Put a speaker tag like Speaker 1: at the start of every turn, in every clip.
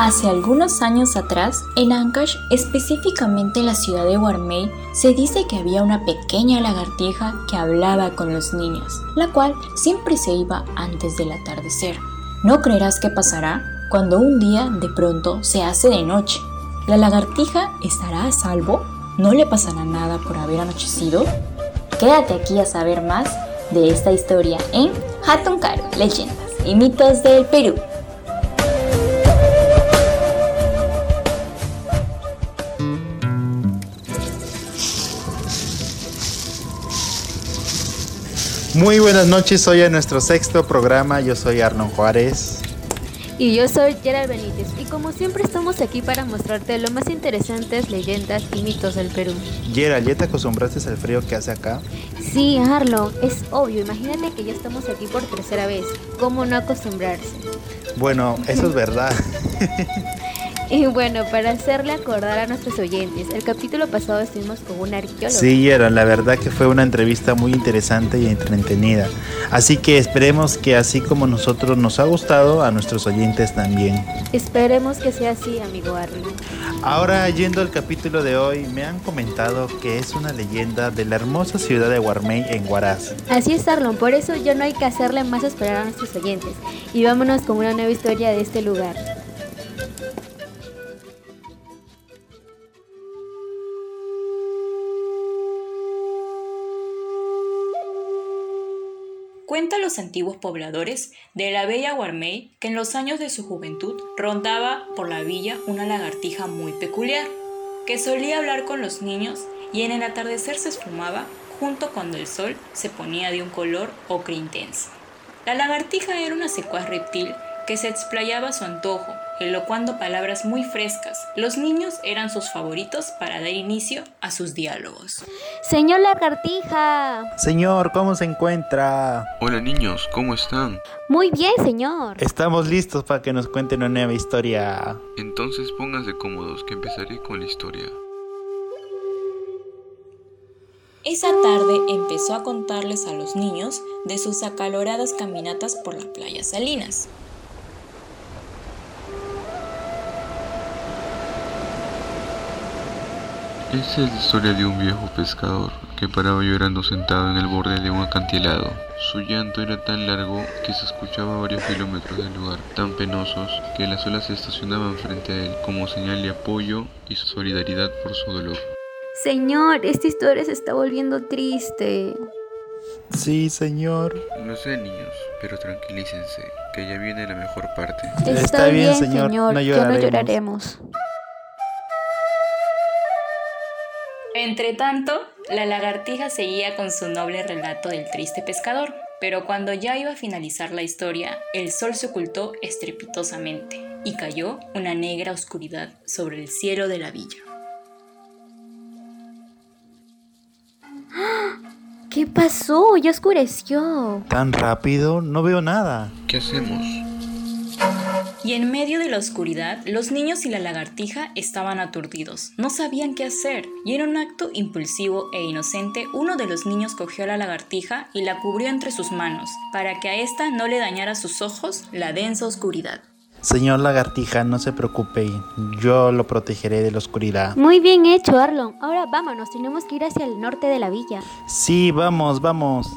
Speaker 1: Hace algunos años atrás, en Ancash, específicamente en la ciudad de Warmey, se dice que había una pequeña lagartija que hablaba con los niños, la cual siempre se iba antes del atardecer. No creerás qué pasará cuando un día de pronto se hace de noche. ¿La lagartija estará a salvo? ¿No le pasará nada por haber anochecido? Quédate aquí a saber más de esta historia en Hatunkar, leyendas y mitos del Perú.
Speaker 2: Muy buenas noches, hoy a nuestro sexto programa, yo soy Arnon Juárez.
Speaker 3: Y yo soy Gerald Benítez y como siempre estamos aquí para mostrarte lo más interesantes leyendas y mitos del Perú.
Speaker 2: Gerald, ¿ya te acostumbraste al frío que hace acá?
Speaker 3: Sí, Arlo, es obvio, imagínate que ya estamos aquí por tercera vez. ¿Cómo no acostumbrarse?
Speaker 2: Bueno, eso es verdad.
Speaker 3: Y bueno, para hacerle acordar a nuestros oyentes, el capítulo pasado estuvimos con un arqueólogo.
Speaker 2: Sí, era la verdad que fue una entrevista muy interesante y entretenida. Así que esperemos que así como nosotros nos ha gustado, a nuestros oyentes también.
Speaker 3: Esperemos que sea así, amigo Arlo.
Speaker 2: Ahora, yendo al capítulo de hoy, me han comentado que es una leyenda de la hermosa ciudad de Guarmey en Huaraz.
Speaker 3: Así es, Arlon, por eso ya no hay que hacerle más esperar a nuestros oyentes. Y vámonos con una nueva historia de este lugar.
Speaker 1: Cuenta los antiguos pobladores de la bella Guarmey que en los años de su juventud rondaba por la villa una lagartija muy peculiar, que solía hablar con los niños y en el atardecer se esfumaba junto cuando el sol se ponía de un color ocre intenso. La lagartija era una secuaz reptil que se explayaba a su antojo, elocuando palabras muy frescas. Los niños eran sus favoritos para dar inicio a sus diálogos.
Speaker 3: Señor Lagartija.
Speaker 2: Señor, ¿cómo se encuentra?
Speaker 4: Hola niños, ¿cómo están?
Speaker 3: Muy bien, señor.
Speaker 2: Estamos listos para que nos cuente una nueva historia.
Speaker 4: Entonces pónganse cómodos que empezaré con la historia.
Speaker 1: Esa tarde empezó a contarles a los niños de sus acaloradas caminatas por la playa Salinas.
Speaker 4: Esta es la historia de un viejo pescador que paraba llorando sentado en el borde de un acantilado. Su llanto era tan largo que se escuchaba a varios kilómetros del lugar, tan penosos que las olas se estacionaban frente a él como señal de apoyo y solidaridad por su dolor.
Speaker 3: Señor, esta historia se está volviendo triste.
Speaker 2: Sí, señor.
Speaker 4: No sé, niños, pero tranquilícense, que ya viene la mejor parte.
Speaker 2: Está bien, señor, no
Speaker 3: ya no
Speaker 2: lloraremos.
Speaker 1: Entre tanto, la lagartija seguía con su noble relato del triste pescador, pero cuando ya iba a finalizar la historia, el sol se ocultó estrepitosamente y cayó una negra oscuridad sobre el cielo de la villa.
Speaker 3: ¿Qué pasó? Ya oscureció.
Speaker 2: ¿Tan rápido? No veo nada.
Speaker 4: ¿Qué hacemos?
Speaker 1: Y en medio de la oscuridad, los niños y la lagartija estaban aturdidos. No sabían qué hacer. Y en un acto impulsivo e inocente, uno de los niños cogió a la lagartija y la cubrió entre sus manos, para que a ésta no le dañara sus ojos la densa oscuridad.
Speaker 2: Señor Lagartija, no se preocupe, yo lo protegeré de la oscuridad.
Speaker 3: Muy bien hecho, Arlon. Ahora vámonos, tenemos que ir hacia el norte de la villa.
Speaker 2: Sí, vamos, vamos.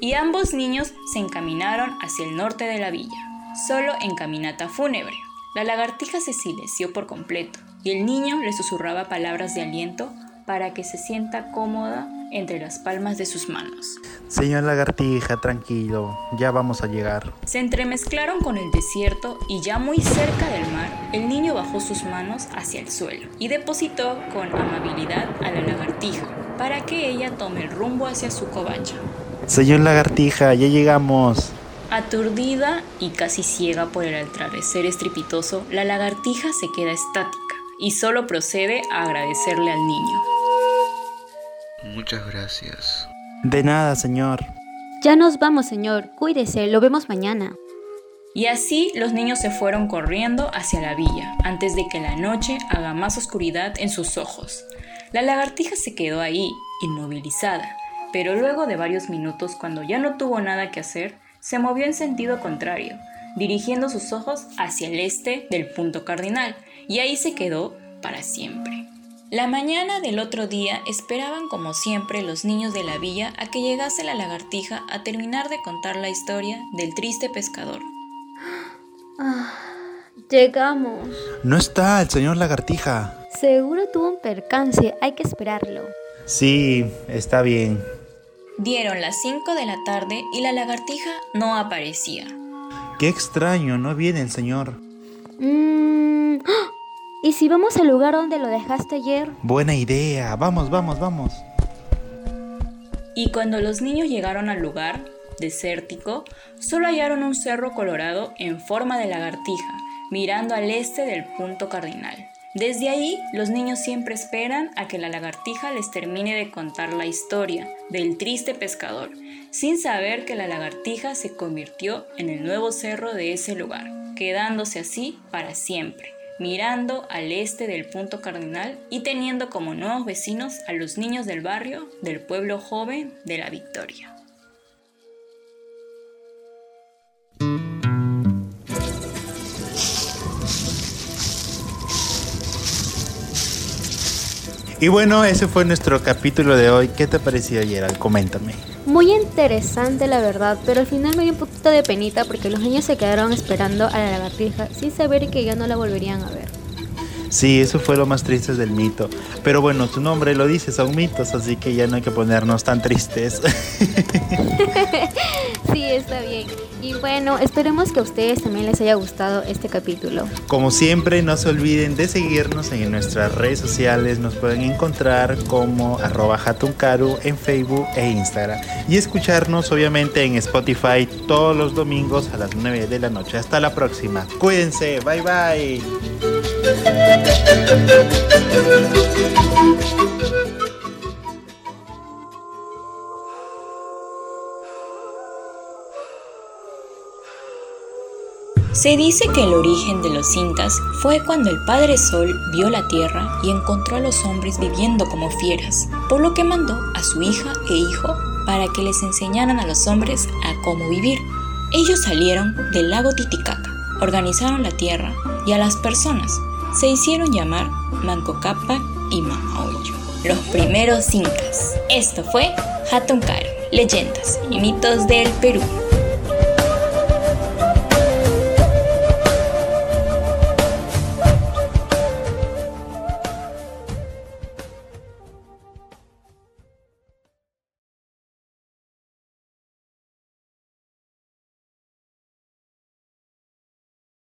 Speaker 1: Y ambos niños se encaminaron hacia el norte de la villa, solo en caminata fúnebre. La lagartija se silenció por completo y el niño le susurraba palabras de aliento para que se sienta cómoda entre las palmas de sus manos.
Speaker 2: Señor Lagartija, tranquilo, ya vamos a llegar.
Speaker 1: Se entremezclaron con el desierto y ya muy cerca del mar, el niño bajó sus manos hacia el suelo y depositó con amabilidad a la lagartija para que ella tome el rumbo hacia su covacha.
Speaker 2: Señor Lagartija, ya llegamos.
Speaker 1: Aturdida y casi ciega por el atardecer estrepitoso, la lagartija se queda estática y solo procede a agradecerle al niño.
Speaker 4: Muchas gracias.
Speaker 2: De nada, señor.
Speaker 3: Ya nos vamos, señor. Cuídese, lo vemos mañana.
Speaker 1: Y así los niños se fueron corriendo hacia la villa, antes de que la noche haga más oscuridad en sus ojos. La lagartija se quedó ahí, inmovilizada, pero luego de varios minutos, cuando ya no tuvo nada que hacer, se movió en sentido contrario, dirigiendo sus ojos hacia el este del punto cardinal, y ahí se quedó para siempre. La mañana del otro día esperaban como siempre los niños de la villa a que llegase la lagartija a terminar de contar la historia del triste pescador.
Speaker 3: Ah, llegamos.
Speaker 2: No está el señor lagartija.
Speaker 3: Seguro tuvo un percance, hay que esperarlo.
Speaker 2: Sí, está bien.
Speaker 1: Dieron las 5 de la tarde y la lagartija no aparecía.
Speaker 2: Qué extraño, no viene el señor.
Speaker 3: Mmm... ¿Y si vamos al lugar donde lo dejaste ayer?
Speaker 2: Buena idea, vamos, vamos, vamos.
Speaker 1: Y cuando los niños llegaron al lugar, desértico, solo hallaron un cerro colorado en forma de lagartija, mirando al este del punto cardinal. Desde ahí, los niños siempre esperan a que la lagartija les termine de contar la historia del triste pescador, sin saber que la lagartija se convirtió en el nuevo cerro de ese lugar, quedándose así para siempre mirando al este del punto cardinal y teniendo como nuevos vecinos a los niños del barrio del pueblo joven de la Victoria.
Speaker 2: Y bueno, ese fue nuestro capítulo de hoy. ¿Qué te pareció, Gerald? Coméntame.
Speaker 3: Muy interesante la verdad, pero al final me dio un poquito de penita porque los niños se quedaron esperando a la lagartija sin saber que ya no la volverían a ver.
Speaker 2: Sí, eso fue lo más triste del mito. Pero bueno, su nombre lo dice, son mitos, así que ya no hay que ponernos tan tristes.
Speaker 3: sí, está bien. Y bueno, esperemos que a ustedes también les haya gustado este capítulo.
Speaker 2: Como siempre, no se olviden de seguirnos en nuestras redes sociales. Nos pueden encontrar como arroba hatunkaru en Facebook e Instagram. Y escucharnos obviamente en Spotify todos los domingos a las 9 de la noche. Hasta la próxima. Cuídense. Bye bye.
Speaker 1: Se dice que el origen de los incas fue cuando el Padre Sol vio la tierra y encontró a los hombres viviendo como fieras, por lo que mandó a su hija e hijo para que les enseñaran a los hombres a cómo vivir. Ellos salieron del lago Titicaca, organizaron la tierra y a las personas se hicieron llamar Mancocapa y Mamaoyo, los primeros incas. Esto fue Hatun leyendas y mitos del Perú.